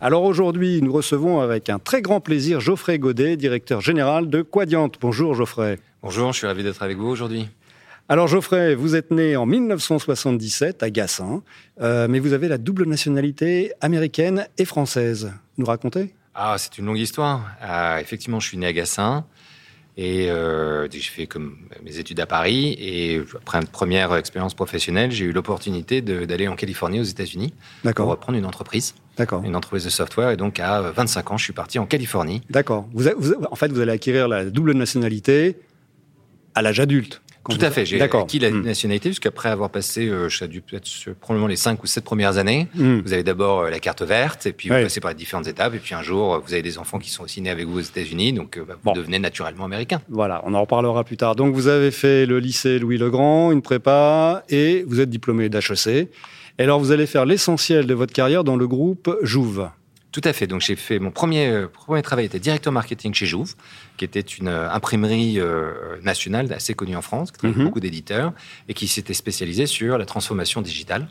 Alors aujourd'hui, nous recevons avec un très grand plaisir Geoffrey Godet, directeur général de Quadiante. Bonjour Geoffrey. Bonjour, je suis ravi d'être avec vous aujourd'hui. Alors Geoffrey, vous êtes né en 1977 à Gassin, euh, mais vous avez la double nationalité américaine et française. Nous racontez Ah, c'est une longue histoire. Euh, effectivement, je suis né à Gassin et euh, j'ai fait comme mes études à Paris. Et après une première expérience professionnelle, j'ai eu l'opportunité d'aller en Californie, aux États-Unis, pour reprendre une entreprise. D'accord. Une entreprise de software. Et donc, à 25 ans, je suis parti en Californie. D'accord. Vous, en fait, vous allez acquérir la double nationalité à l'âge adulte. Tout à fait. J'ai acquis la hmm. nationalité puisqu'après avoir passé, euh, je dû peut-être probablement les cinq ou sept premières années, hmm. vous avez d'abord euh, la carte verte et puis vous passez par les différentes étapes et puis un jour euh, vous avez des enfants qui sont aussi nés avec vous aux États-Unis, donc bah, vous devenez naturellement américain. Voilà, on en reparlera plus tard. Donc vous avez fait le lycée Louis le Grand, une prépa et vous êtes diplômé d'HEC. Et alors vous allez faire l'essentiel de votre carrière dans le groupe Jouve. Tout à fait. Donc j'ai fait mon premier, premier travail était directeur marketing chez Jouve qui était une euh, imprimerie euh, nationale assez connue en France, qui travaillait mhm. beaucoup d'éditeurs et qui s'était spécialisée sur la transformation digitale.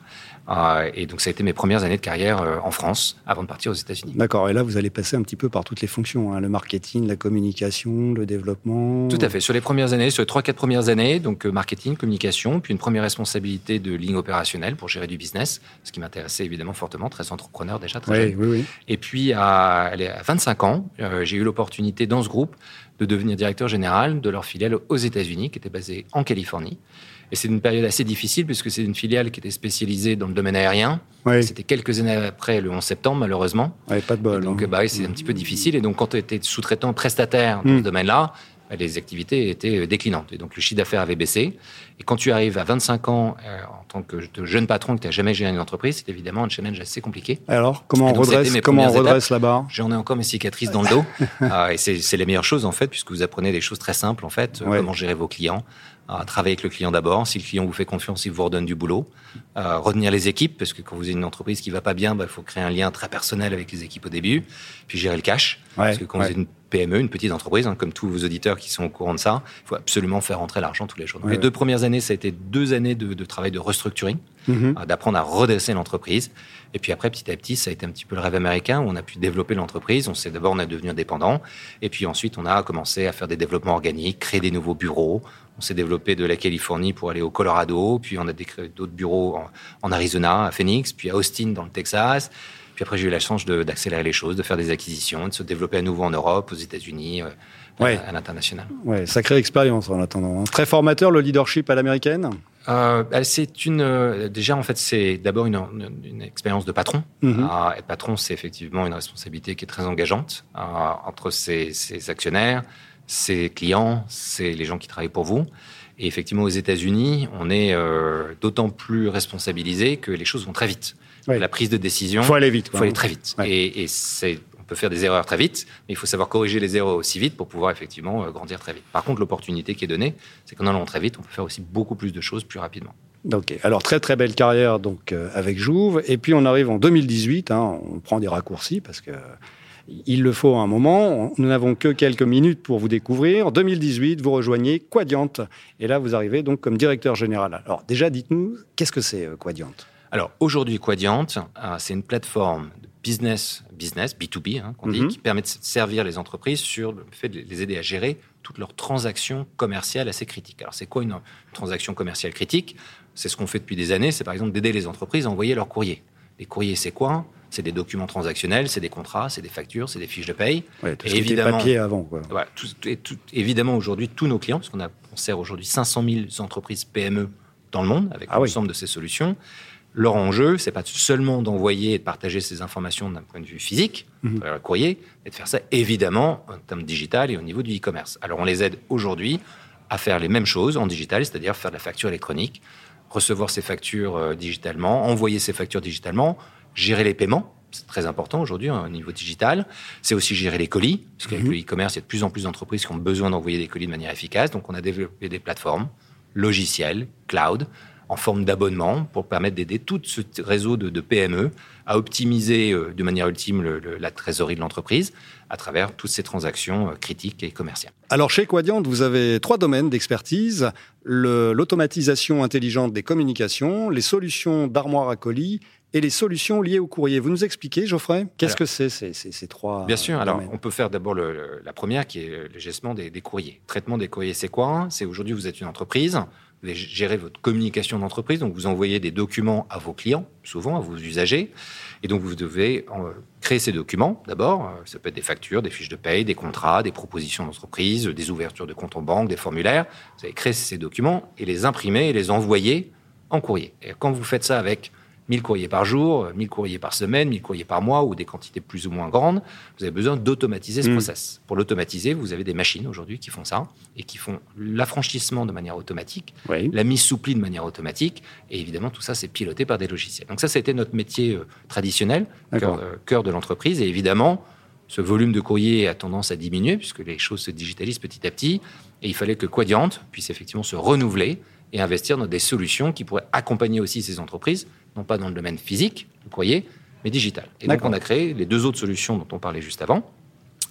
Euh, et donc, ça a été mes premières années de carrière en France avant de partir aux États-Unis. D'accord. Et là, vous allez passer un petit peu par toutes les fonctions hein, le marketing, la communication, le développement. Tout à fait. Sur les premières années, sur les trois, quatre premières années, donc marketing, communication, puis une première responsabilité de ligne opérationnelle pour gérer du business, ce qui m'intéressait évidemment fortement, très entrepreneur déjà, très oui, Oui, oui. Et puis, à, à 25 ans, j'ai eu l'opportunité dans ce groupe de devenir directeur général de leur filiale aux États-Unis, qui était basée en Californie. Et c'est une période assez difficile puisque c'est une filiale qui était spécialisée dans le domaine aérien. C'était quelques années après le 11 septembre, malheureusement. pas de bol. donc, hein. bah, c'est un petit peu difficile. Et donc, quand tu étais sous-traitant prestataire dans ce hmm. domaine-là, bah, les activités étaient euh, déclinantes. Et donc, le chiffre d'affaires avait baissé. Et quand tu arrives à 25 ans euh, en tant que jeune patron que tu n'as jamais géré une entreprise, c'est évidemment un challenge assez compliqué. Alors, comment on redresse, comment on redresse la barre J'en ai encore mes cicatrices dans le dos. Ah, et c'est les meilleures choses, en fait, puisque vous apprenez des choses très simples, en fait. Comment gérer vos clients, à travailler avec le client d'abord. Si le client vous fait confiance, il vous redonne du boulot. Euh, retenir les équipes, parce que quand vous avez une entreprise qui va pas bien, il bah, faut créer un lien très personnel avec les équipes au début. Puis gérer le cash. parce que quand vous êtes une PME, une petite entreprise, hein, comme tous vos auditeurs qui sont au courant de ça, il faut absolument faire rentrer l'argent tous les jours. les deux premières années, ça a été deux années de, travail de restructuring, mhm. euh, d'apprendre à redresser l'entreprise. Et puis après, petit à petit, ça a été un petit peu le rêve américain où on a pu développer l'entreprise. On s'est d'abord, on a devenu indépendant. Et puis ensuite, on a commencé à faire des développements organiques, créer des nouveaux bureaux. On s'est développé de la Californie pour aller au Colorado, puis on a créé d'autres bureaux en, Arizona, à Phoenix, puis à Austin dans le Texas. Puis après, j'ai eu la chance d'accélérer les choses, de faire des acquisitions, de se développer à nouveau en Europe, aux États-Unis, euh, à, l'international. Ouais, sacrée expérience en attendant. Hein. Très formateur, le leadership à l'américaine? Euh, c'est une euh, déjà en fait c'est d'abord une, une, expérience de patron. Mm être patron, c'est effectivement une responsabilité qui est très engageante entre ses, ses, actionnaires, ses clients, c'est les gens qui travaillent pour vous. Et effectivement, aux États-Unis, on est euh, d'autant plus responsabilisé que les choses vont très vite. La prise de décision, faut aller vite. Il faut aller très vite. Et, et c'est on peut faire des erreurs très vite, mais il faut savoir corriger les erreurs aussi vite pour pouvoir effectivement euh, grandir très vite. Par contre, l'opportunité qui est donnée, c'est qu'en allant très vite, on peut faire aussi beaucoup plus de choses plus rapidement. Ok, alors très très belle carrière donc euh, avec Jouve, et puis on arrive en 2018, hein, on prend des raccourcis parce que il le faut à un moment. Nous n'avons que quelques minutes pour vous découvrir. 2018, vous rejoignez Quadiant. Et là, vous arrivez donc comme directeur général. Alors déjà, dites-nous, qu'est-ce que c'est euh, Quadiant Alors aujourd'hui, Quadiant, euh, c'est une plateforme de business, business B2B, hein, qu'on dit, mhm. qui permet de servir les entreprises sur le fait de les aider à gérer toutes leurs transactions commerciales assez critiques. Alors c'est quoi une transaction commerciale critique? C'est ce qu'on fait depuis des années, c'est par exemple d'aider les entreprises à envoyer leurs courriers. Les courriers, c'est quoi? C'est des documents transactionnels, c'est des contrats, c'est des factures, c'est des fiches de paye. et évidemment, papier avant. Quoi. évidemment, aujourd'hui, tous nos clients, parce qu'on on sert aujourd'hui 500 000 entreprises PME dans le monde avec ah l'ensemble de ces solutions, leur enjeu, c'est pas seulement d'envoyer et de partager ces informations d'un point de vue physique, mmh. le courrier, mais de faire ça évidemment en termes digital et au niveau du e-commerce. Alors on les aide aujourd'hui à faire les mêmes choses en digital, c'est-à-dire faire de la facture électronique, recevoir ces factures euh, digitalement, envoyer ces factures digitalement, gérer les paiements, c'est très important aujourd'hui hein, au niveau digital. C'est aussi gérer les colis, parce qu'avec mhm. le e-commerce, il y a de plus en plus d'entreprises qui ont besoin d'envoyer des colis de manière efficace. Donc, on a développé des plateformes logicielles, cloud, en forme d'abonnement pour permettre d'aider tout ce réseau de, PME à optimiser euh, de manière ultime la trésorerie de l'entreprise à travers toutes ces transactions euh, critiques et commerciales. Alors chez Quadiant, vous avez trois domaines d'expertise l'automatisation intelligente des communications, les solutions d'armoire à colis et les solutions liées au courrier. Vous nous expliquez, Geoffrey Qu'est-ce que c'est ces, trois Bien sûr. Alors, on peut faire d'abord la première, qui est le gestion des, des courriers. Traitement des courriers, c'est quoi? C'est aujourd'hui, vous êtes une entreprise, vous gérez votre communication d'entreprise, donc vous envoyez des documents à vos clients, souvent à vos usagers, et donc vous devez euh, créer ces documents d'abord. Euh, ça peut être des factures, des fiches de paye, des contrats, des propositions d'entreprise, des ouvertures de comptes en banque, des formulaires. Vous allez créer ces documents et les imprimer et les envoyer en courrier. Et quand vous faites ça avec 1000 courriers par jour, 1000 courriers par semaine, 1000 courriers par mois ou des quantités plus ou moins grandes, vous avez besoin d'automatiser ce mm. process. Pour l'automatiser, vous avez des machines aujourd'hui qui font ça et qui font l'affranchissement de manière automatique, la mise sous pli de manière automatique et évidemment tout ça c'est piloté par des logiciels. Donc ça c'était notre métier euh, traditionnel, cœur, euh, cœur de l'entreprise et évidemment ce volume de courrier a tendance à diminuer puisque les choses se digitalisent petit à petit et il fallait que Quadiant puisse effectivement se renouveler et investir dans des solutions qui pourraient accompagner aussi ces entreprises, non pas dans le domaine physique, vous croyez, mais digital. Et donc on a créé les deux autres solutions dont on parlait juste avant.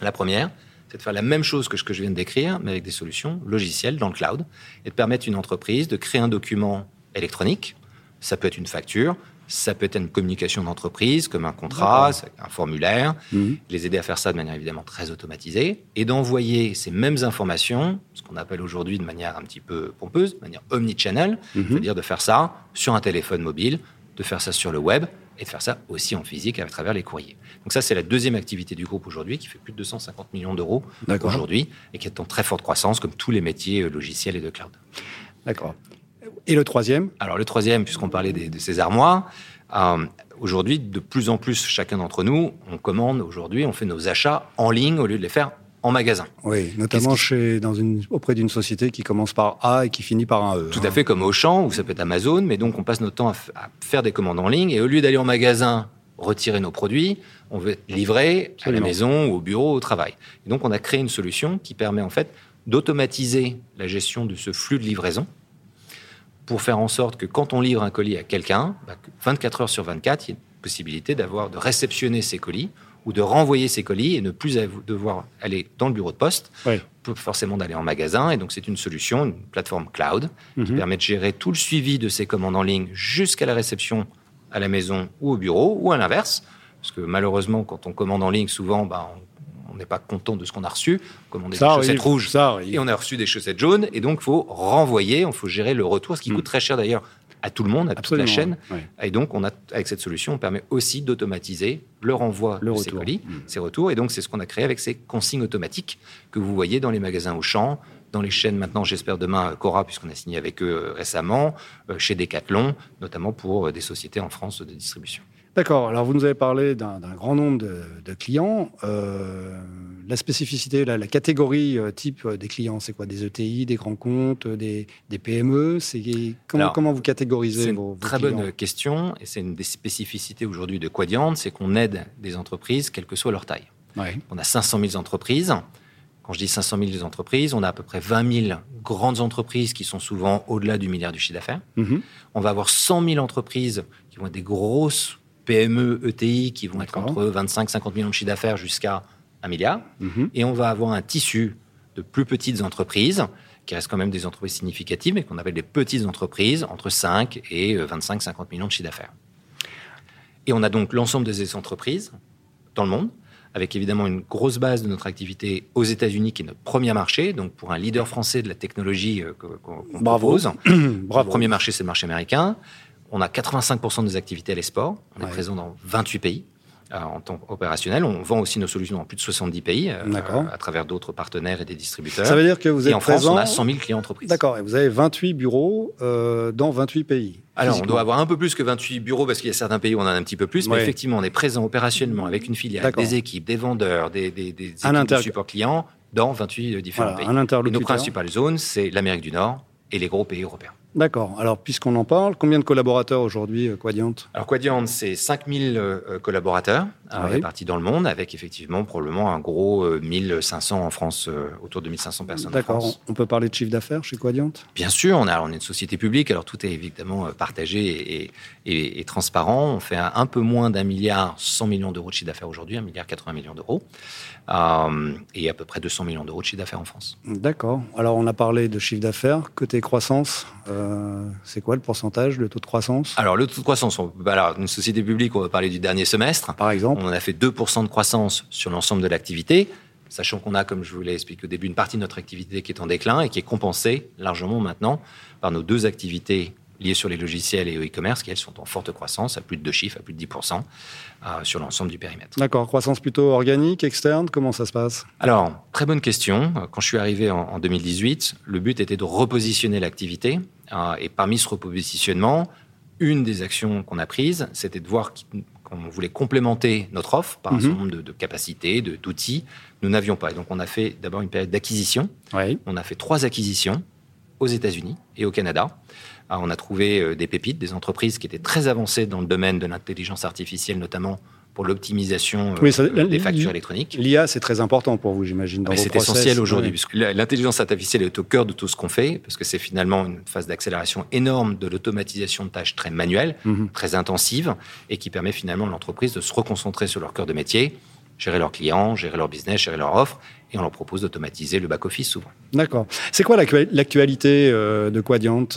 La première, c'est de faire la même chose que ce que je viens de décrire, mais avec des solutions logicielles dans le cloud, et de permettre à une entreprise de créer un document électronique. Ça peut être une facture, ça peut être une communication d'entreprise, comme un contrat, un formulaire, mhm. les aider à faire ça de manière évidemment très automatisée, et d'envoyer ces mêmes informations, ce qu'on appelle aujourd'hui de manière un petit peu pompeuse, de manière omnichannel, mhm. c'est-à-dire de faire ça sur un téléphone mobile, de faire ça sur le web, et de faire ça aussi en physique à travers les courriers. Donc ça, c'est la deuxième activité du groupe aujourd'hui, qui fait plus de 250 millions d'euros aujourd'hui, et qui est en très forte croissance, comme tous les métiers euh, logiciels et de cloud. D'accord. Et le troisième Alors le troisième, puisqu'on parlait de, ces armoires, euh, aujourd'hui, de plus en plus, chacun d'entre nous, on commande aujourd'hui, on fait nos achats en ligne au lieu de les faire en magasin. Oui, notamment chez, dans une, auprès d'une société qui commence par A et qui finit par un E. Tout à hein. fait, comme Auchan, ou ça peut être Amazon, mais donc on passe notre temps à, faire des commandes en ligne, et au lieu d'aller en magasin retirer nos produits, on veut livrer à la maison, au bureau, au travail. Et donc on a créé une solution qui permet en fait d'automatiser la gestion de ce flux de livraison, pour faire en sorte que quand on livre un colis à quelqu'un, 24 bah, heures sur 24, il y a une possibilité d'avoir de réceptionner ces colis ou de renvoyer ces colis et ne plus devoir aller dans le bureau de poste, forcément d'aller en magasin. Et donc c'est une solution, une plateforme cloud qui mhm. permet de gérer tout le suivi de ces commandes en ligne jusqu'à la réception à la maison ou au bureau, ou à l'inverse. Parce que malheureusement, quand on commande en ligne, souvent, bah, on on n'est pas content de ce qu'on a reçu, comme on des chaussettes rouges et on a reçu des chaussettes jaunes, et donc il faut renvoyer, il faut gérer le retour, ce qui mm. coûte très cher d'ailleurs à tout le monde, à toute la chaîne. Et donc, on a, avec cette solution, on permet aussi d'automatiser le renvoi de ces colis, mm. ces retours. Et donc, c'est ce qu'on a créé avec ces consignes automatiques que vous voyez dans les magasins Auchan, dans les chaînes maintenant, j'espère demain, Cora, puisqu'on a signé avec eux euh, récemment, euh, chez Decathlon, notamment pour euh, des sociétés en France de distribution. D'accord. Alors, vous nous avez parlé d'un grand nombre de, clients. Euh, la spécificité, la, catégorie euh, type des clients, c'est quoi? Des ETI, des grands comptes, des, PME C'est comment, comment vous catégorisez vos, vos Très bonne question. Et c'est une des spécificités aujourd'hui de Quadiant, c'est qu'on aide des entreprises, quelle que soit leur taille. On a 500 000 entreprises. Quand je dis 500 000 entreprises, on a à peu près 20 000 grandes entreprises qui sont souvent au-delà du milliard du chiffre d'affaires. Mm-hmm. On va avoir 100 000 entreprises qui vont être des grosses PME, ETI qui vont être entre 25 50 millions de chiffre d'affaires jusqu'à 1 milliard. Mhm. Et on va avoir un tissu de plus petites entreprises qui restent quand même des entreprises significatives, mais qu'on appelle des petites entreprises entre 5 et 25 50 millions de chiffre d'affaires. Et on a donc l'ensemble de ces entreprises dans le monde, avec évidemment une grosse base de notre activité aux États-Unis, qui est notre premier marché. Donc, pour un leader français de la technologie euh, qu'on propose, le premier marché, c'est le marché américain. On a 85% des activités à l'export. On est présent dans 28 pays. Euh, en tant qu'opérationnel. On vend aussi nos solutions dans plus de 70 pays euh, à travers d'autres partenaires et des distributeurs. Ça veut dire que vous êtes et en France, on a 100 000 clients entreprises. D'accord. Et vous avez 28 bureaux euh, dans 28 pays. Alors, on doit avoir un peu plus que 28 bureaux parce qu'il y a certains pays où on en a un petit peu plus. Mais effectivement, on est présent opérationnellement avec une filiale, des équipes, des vendeurs, des, des, des équipes de support clients dans 28 différents pays. et nos principales zones, c'est l'Amérique du Nord et les gros pays européens. D'accord. Alors, puisqu'on en parle, combien de collaborateurs aujourd'hui, euh, Quadiant Alors, Quadiant, c'est 5000 euh, collaborateurs ah répartis dans le monde, avec effectivement probablement un gros 1500 en France, autour de 1500 personnes D'accord. On peut parler de chiffre d'affaires chez Quadiant Bien sûr. On, a, on est une société publique, alors tout est évidemment partagé et, transparent. On fait un, peu moins d'un milliard 100 millions d'euros de chiffre d'affaires aujourd'hui, un milliard 80 millions d'euros, et à peu près 200 millions d'euros de chiffre d'affaires en France. D'accord. Alors, on a parlé de chiffre d'affaires. Côté croissance euh, c'est quoi le pourcentage, le taux de croissance? Alors, le taux de croissance, on, alors, une société publique, on va parler du dernier semestre. Par exemple On a fait 2% de croissance sur l'ensemble de l'activité, sachant qu'on a, comme je vous l'ai expliqué au début, une partie de notre activité qui est en déclin et qui est compensée largement maintenant par nos deux activités liées sur les logiciels et au e-commerce, qui elles sont en forte croissance, à plus de deux chiffres, à plus de 10% euh, sur l'ensemble du périmètre. D'accord, croissance plutôt organique, externe, comment ça se passe? Alors, très bonne question. Quand je suis arrivé en, en 2018, le but était de repositionner l'activité euh, et parmi ce repositionnement, une des actions qu'on a prises, c'était de voir qu'on voulait complémenter notre offre par un mhm. certain nombre de, capacités, d'outils. Nous n'avions pas. Et donc, on a fait d'abord une période d'acquisition. On a fait trois acquisitions aux États-Unis et au Canada. Euh, on a trouvé euh, des pépites, des entreprises qui étaient très avancées dans le domaine de l'intelligence artificielle, notamment pour l'optimisation euh, des factures électroniques. L'IA, c'est très important pour vous, j'imagine. C'est essentiel aujourd'hui, puisque l'intelligence artificielle est au cœur de tout ce qu'on fait, parce que c'est finalement une phase d'accélération énorme de l'automatisation de tâches très manuelles, mhm. très intensives, et qui permet finalement à l'entreprise de se reconcentrer sur leur cœur de métier, gérer leurs clients, gérer leur business, gérer leur offre, et on leur propose d'automatiser le back-office souvent. D'accord. C'est quoi l'actualité euh, de Quadiant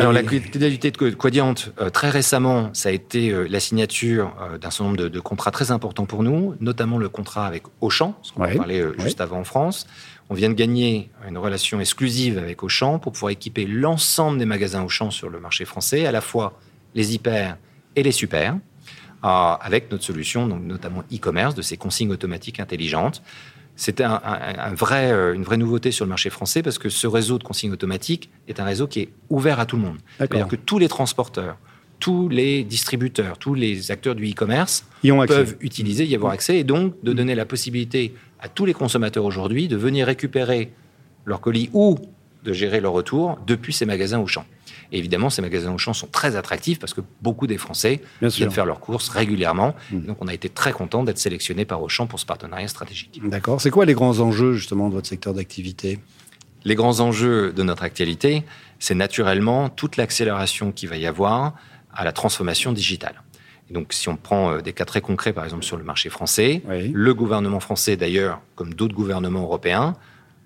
alors, la qualité de Quadiant, euh, très récemment, ça a été euh, la signature euh, d'un certain nombre de, contrats très importants pour nous, notamment le contrat avec Auchan, ce qu'on parlait juste avant en France. On vient de gagner une relation exclusive avec Auchan pour pouvoir équiper l'ensemble des magasins Auchan sur le marché français, à la fois les hyper et les super, avec notre solution, donc notamment e-commerce, de ces consignes automatiques intelligentes. C'était un, vrai, euh, une vraie nouveauté sur le marché français parce que ce réseau de consignes automatiques est un réseau qui est ouvert à tout le monde. C'est-à-dire que tous les transporteurs, tous les distributeurs, tous les acteurs du e-commerce peuvent utiliser, y avoir accès, et donc de donner la possibilité à tous les consommateurs aujourd'hui de venir récupérer leur colis ou de gérer leur retour depuis ces magasins Auchan. Et évidemment, ces magasins Auchan sont très attractifs parce que beaucoup des Français viennent faire leurs courses régulièrement. Mmh. Donc, on a été très content d'être sélectionné par Auchan pour ce partenariat stratégique. D'accord. C'est quoi les grands enjeux justement de votre secteur d'activité? Les grands enjeux de notre actualité, c'est naturellement toute l'accélération qu'il va y avoir à la transformation digitale. donc, si on prend euh, des cas très concrets, par exemple sur le marché français, le gouvernement français, d'ailleurs, comme d'autres gouvernements européens,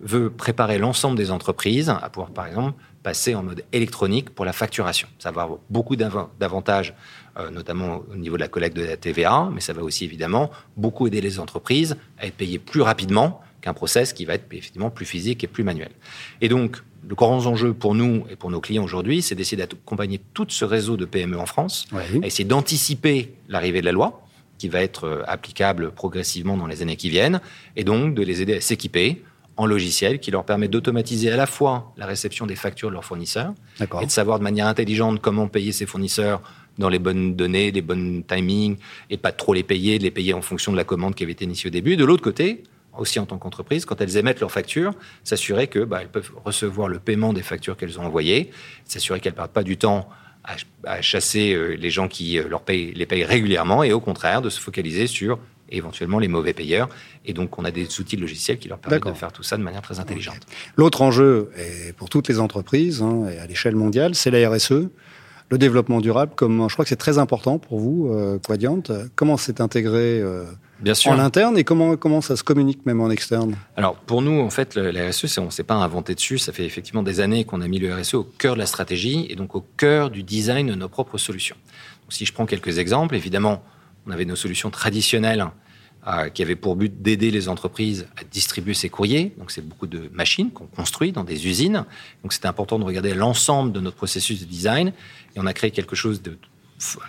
veut préparer l'ensemble des entreprises à pouvoir, par exemple, passer en mode électronique pour la facturation. Ça va avoir beaucoup d'avantages, euh, notamment au niveau de la collecte de la TVA, mais ça va aussi évidemment beaucoup aider les entreprises à être payées plus rapidement qu'un process qui va être effectivement plus physique et plus manuel. Et donc, le grand enjeu pour nous et pour nos clients aujourd'hui, c'est d'essayer d'accompagner tout ce réseau de PME en France, à essayer d'anticiper l'arrivée de la loi, qui va être euh, applicable progressivement dans les années qui viennent, et donc de les aider à s'équiper en logiciel qui leur permet d'automatiser à la fois la réception des factures de leurs fournisseurs et de savoir de manière intelligente comment payer ces fournisseurs dans les bonnes données, les bons timings, et pas trop les payer, de les payer en fonction de la commande qui avait été initiée au début. De l'autre côté, aussi en tant qu'entreprise, quand elles émettent leurs factures, s'assurer que bah, elles peuvent recevoir le paiement des factures qu'elles ont envoyées, s'assurer qu'elles ne perdent pas du temps à, chasser euh, les gens qui euh, leur payent, les payent régulièrement, et au contraire de se focaliser sur éventuellement les mauvais payeurs. Et donc, on a des outils logiciels qui leur permettent de faire tout ça de manière très intelligente. L'autre enjeu, pour toutes les entreprises, hein, et à l'échelle mondiale, c'est la RSE. Le développement durable, comme je crois que c'est très important pour vous, euh, Quadiant. Comment c'est intégré euh, Bien sûr. en interne et comment, comment ça se communique même en externe? Alors pour nous, en fait, la RSE, on ne s'est pas inventé dessus. Ça fait effectivement des années qu'on a mis le RSE au cœur de la stratégie et donc au cœur du design de nos propres solutions. si je prends quelques exemples, évidemment, on avait nos solutions traditionnelles euh, qui avaient pour but d'aider les entreprises à distribuer ces courriers. Donc, c'est beaucoup de machines qu'on construit dans des usines. Donc, c'était important de regarder l'ensemble de notre processus de design. Et on a créé quelque chose de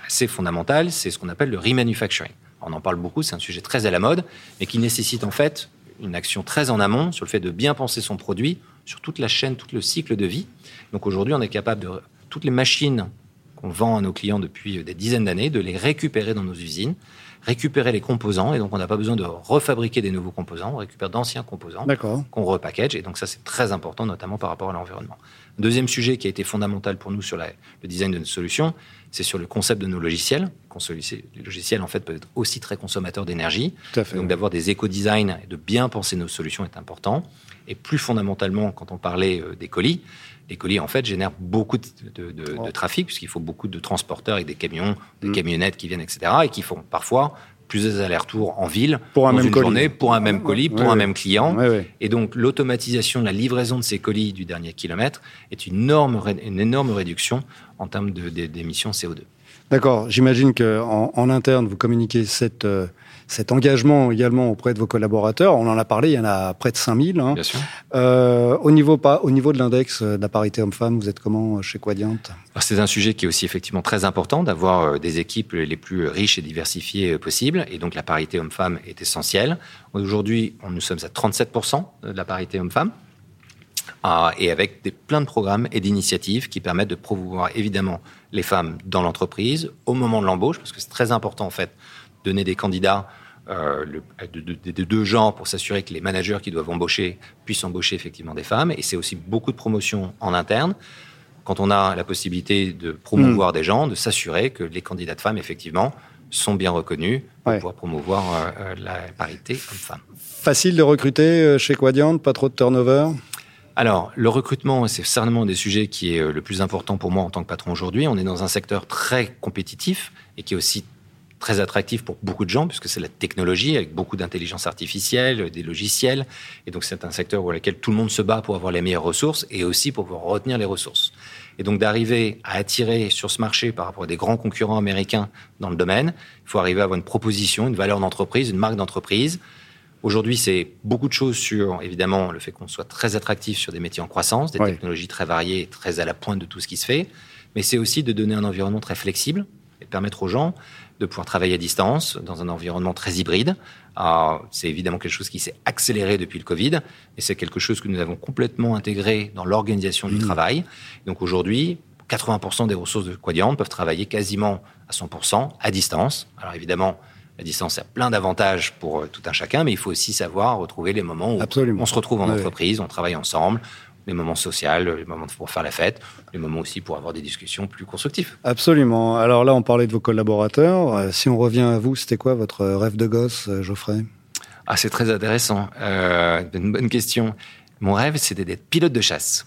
assez fondamental, c'est ce qu'on appelle le remanufacturing. On en parle beaucoup, c'est un sujet très à la mode, mais qui nécessite en fait une action très en amont sur le fait de bien penser son produit sur toute la chaîne, tout le cycle de vie. Donc aujourd'hui, on est capable de toutes les machines qu'on vend à nos clients depuis des dizaines d'années, de les récupérer dans nos usines, récupérer les composants, et donc on n'a pas besoin de refabriquer des nouveaux composants, on récupère d'anciens composants qu'on repackage, et donc ça c'est très important, notamment par rapport à l'environnement. Deuxième sujet qui a été fondamental pour nous sur le design de nos solutions, c'est sur le concept de nos logiciels. Les logiciels, en fait, peuvent être aussi très consommateurs d'énergie. Donc, d'avoir des éco-design et de bien penser nos solutions est important. Et plus fondamentalement, quand on parlait euh, des colis, les colis, en fait, génèrent beaucoup de, trafic, puisqu'il faut beaucoup de transporteurs avec des camions, des mm. camionnettes qui viennent, etc., et qui font parfois plusieurs allers-retours en ville pour un dans même une colis. journée pour un même colis, pour un même client. Et donc l'automatisation de la livraison de ces colis du dernier kilomètre est une énorme, une énorme réduction en termes d'émissions CO2. D'accord. J'imagine qu'en en, interne, vous communiquez cette, euh, cet engagement également auprès de vos collaborateurs. On en a parlé, il y en a près de 5000. Hein. Bien sûr. Euh, au, niveau, pas, au niveau de l'index de la parité homme-femme, vous êtes comment chez Quadient? C'est un sujet qui est aussi effectivement très important d'avoir euh, des équipes les plus riches et diversifiées possibles. Et donc la parité homme-femme est essentielle. Aujourd'hui, nous sommes à 37% de la parité homme-femme. Et avec des, plein de programmes et d'initiatives qui permettent de promouvoir évidemment les femmes dans l'entreprise au moment de l'embauche, parce que c'est très important en fait de donner des candidats euh, de, deux genres pour s'assurer que les managers qui doivent embaucher puissent embaucher effectivement des femmes. Et c'est aussi beaucoup de promotion en interne. Quand on a la possibilité de promouvoir hmm. des gens, de s'assurer que les candidats de femmes effectivement sont bien reconnus pour pouvoir promouvoir euh, euh, la parité homme-femme. Facile de recruter chez Quadient, pas trop de turnover? Alors, le recrutement, c'est certainement un des sujets qui est euh, le plus important pour moi en tant que patron aujourd'hui. On est dans un secteur très compétitif et qui est aussi très attractif pour beaucoup de gens, puisque c'est la technologie, avec beaucoup d'intelligence artificielle, des logiciels. Et donc, c'est un secteur où lequel tout le monde se bat pour avoir les meilleures ressources et aussi pour pouvoir retenir les ressources. Et donc, d'arriver à attirer sur ce marché par rapport à des grands concurrents américains dans le domaine, il faut arriver à avoir une proposition, une valeur d'entreprise, une marque d'entreprise Aujourd'hui, c'est beaucoup de choses sur, évidemment, le fait qu'on soit très attractif sur des métiers en croissance, des technologies très variées, très à la pointe de tout ce qui se fait. Mais c'est aussi de donner un environnement très flexible et permettre aux gens de pouvoir travailler à distance dans un environnement très hybride. C'est évidemment quelque chose qui s'est accéléré depuis le Covid, et c'est quelque chose que nous avons complètement intégré dans l'organisation du mmh. travail. Donc aujourd'hui, 80% des ressources de Quadient peuvent travailler quasiment à 100% à distance. Alors évidemment, la distance a plein d'avantages pour euh, tout un chacun, mais il faut aussi savoir retrouver les moments où on se retrouve en entreprise, on travaille ensemble, les moments sociaux, les moments pour faire la fête, les moments aussi pour avoir des discussions plus constructives. Absolument. Alors là, on parlait de vos collaborateurs. Euh, si on revient à vous, c'était quoi votre rêve de gosse, euh, Geoffrey? Ah, c'est très intéressant. une bonne question. Mon rêve, c'était d'être pilote de chasse.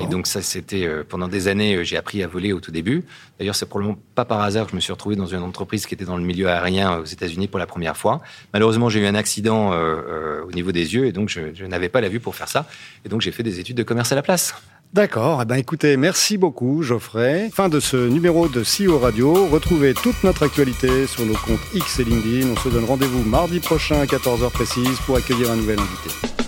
Et donc ça, c'était euh, pendant des années, euh, j'ai appris à voler au tout début. D'ailleurs, c'est probablement pas par hasard que je me suis retrouvé dans une entreprise qui était dans le milieu aérien euh, aux États-Unis pour la première fois. Malheureusement, j'ai eu un accident au niveau des yeux et donc je, n'avais pas la vue pour faire ça. Et donc j'ai fait des études de commerce à la place. D'accord. Eh ben, écoutez, merci beaucoup, Geoffrey. Fin de ce numéro de CEO Radio. Retrouvez toute notre actualité sur nos comptes X et LinkedIn. On se donne rendez-vous mardi prochain à 14h précise pour accueillir un nouvel invité.